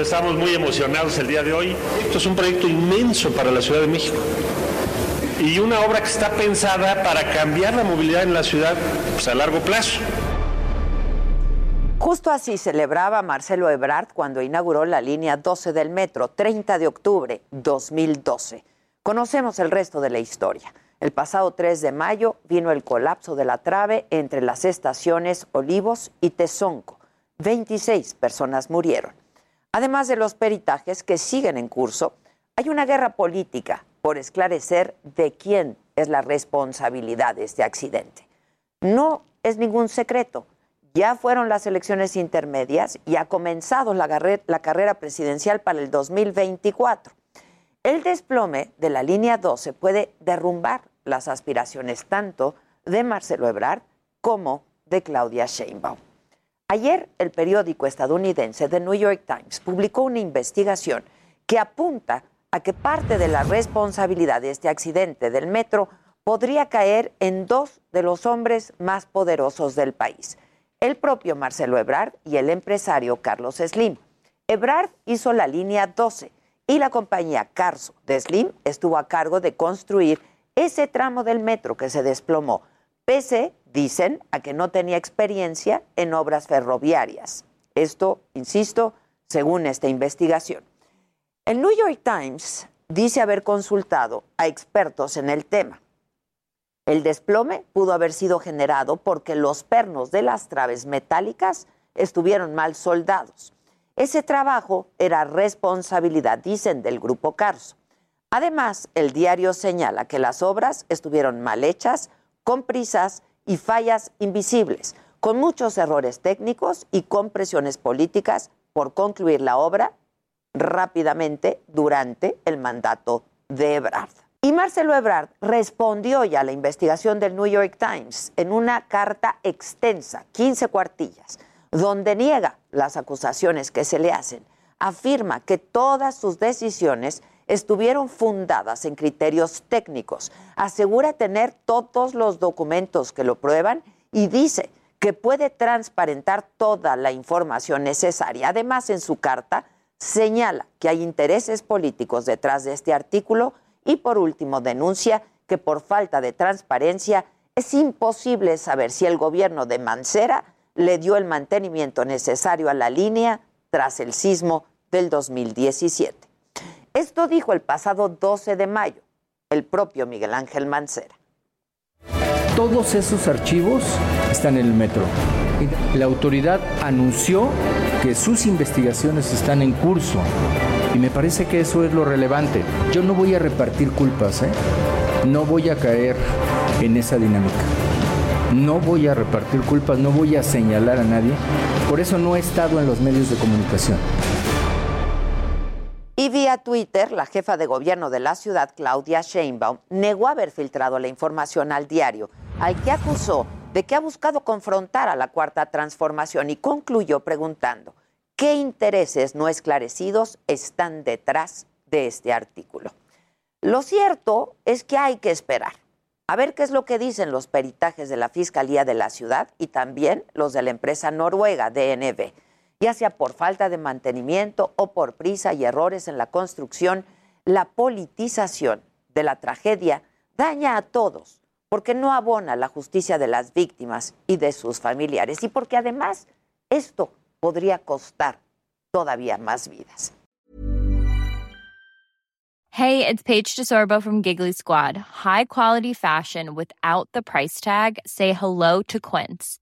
Estamos muy emocionados el día de hoy. Esto es un proyecto inmenso para la Ciudad de México y una obra que está pensada para cambiar la movilidad en la ciudad pues, a largo plazo. Justo así celebraba Marcelo Ebrard cuando inauguró la línea 12 del metro, 30 de octubre 2012. Conocemos el resto de la historia. El pasado 3 de mayo vino el colapso de la trave entre las estaciones Olivos y Tezonco. 26 personas murieron. Además de los peritajes que siguen en curso, hay una guerra política por esclarecer de quién es la responsabilidad de este accidente. No es ningún secreto. Ya fueron las elecciones intermedias y ha comenzado la, la carrera presidencial para el 2024. El desplome de la línea 12 puede derrumbar las aspiraciones tanto de Marcelo Ebrard como de Claudia Sheinbaum. Ayer el periódico estadounidense The New York Times publicó una investigación que apunta a que parte de la responsabilidad de este accidente del metro podría caer en dos de los hombres más poderosos del país, el propio Marcelo Ebrard y el empresario Carlos Slim. Ebrard hizo la línea 12 y la compañía Carso de Slim estuvo a cargo de construir ese tramo del metro que se desplomó, pese, dicen, a que no tenía experiencia en obras ferroviarias. Esto, insisto, según esta investigación. El New York Times dice haber consultado a expertos en el tema. El desplome pudo haber sido generado porque los pernos de las traves metálicas estuvieron mal soldados. Ese trabajo era responsabilidad, dicen, del grupo Carso. Además, el diario señala que las obras estuvieron mal hechas, con prisas y fallas invisibles, con muchos errores técnicos y con presiones políticas por concluir la obra rápidamente durante el mandato de Ebrard. Y Marcelo Ebrard respondió ya a la investigación del New York Times en una carta extensa, 15 cuartillas, donde niega las acusaciones que se le hacen. Afirma que todas sus decisiones estuvieron fundadas en criterios técnicos. Asegura tener todos los documentos que lo prueban y dice que puede transparentar toda la información necesaria. Además, en su carta señala que hay intereses políticos detrás de este artículo y por último denuncia que por falta de transparencia es imposible saber si el gobierno de Mancera le dio el mantenimiento necesario a la línea tras el sismo del 2017. Esto dijo el pasado 12 de mayo el propio Miguel Ángel Mancera. Todos esos archivos están en el metro. La autoridad anunció que sus investigaciones están en curso y me parece que eso es lo relevante. Yo no voy a repartir culpas, ¿eh? no voy a caer en esa dinámica. No voy a repartir culpas, no voy a señalar a nadie. Por eso no he estado en los medios de comunicación. Y vía Twitter, la jefa de gobierno de la ciudad, Claudia Sheinbaum, negó haber filtrado la información al diario, al que acusó de que ha buscado confrontar a la cuarta transformación y concluyó preguntando, ¿qué intereses no esclarecidos están detrás de este artículo? Lo cierto es que hay que esperar a ver qué es lo que dicen los peritajes de la Fiscalía de la Ciudad y también los de la empresa noruega DNB, ya sea por falta de mantenimiento o por prisa y errores en la construcción, la politización de la tragedia daña a todos porque no abona la justicia de las víctimas y de sus familiares y porque además esto podría costar todavía más vidas. Hey, it's Paige DeSorbo from Giggly Squad. High quality fashion without the price tag. Say hello to Quince.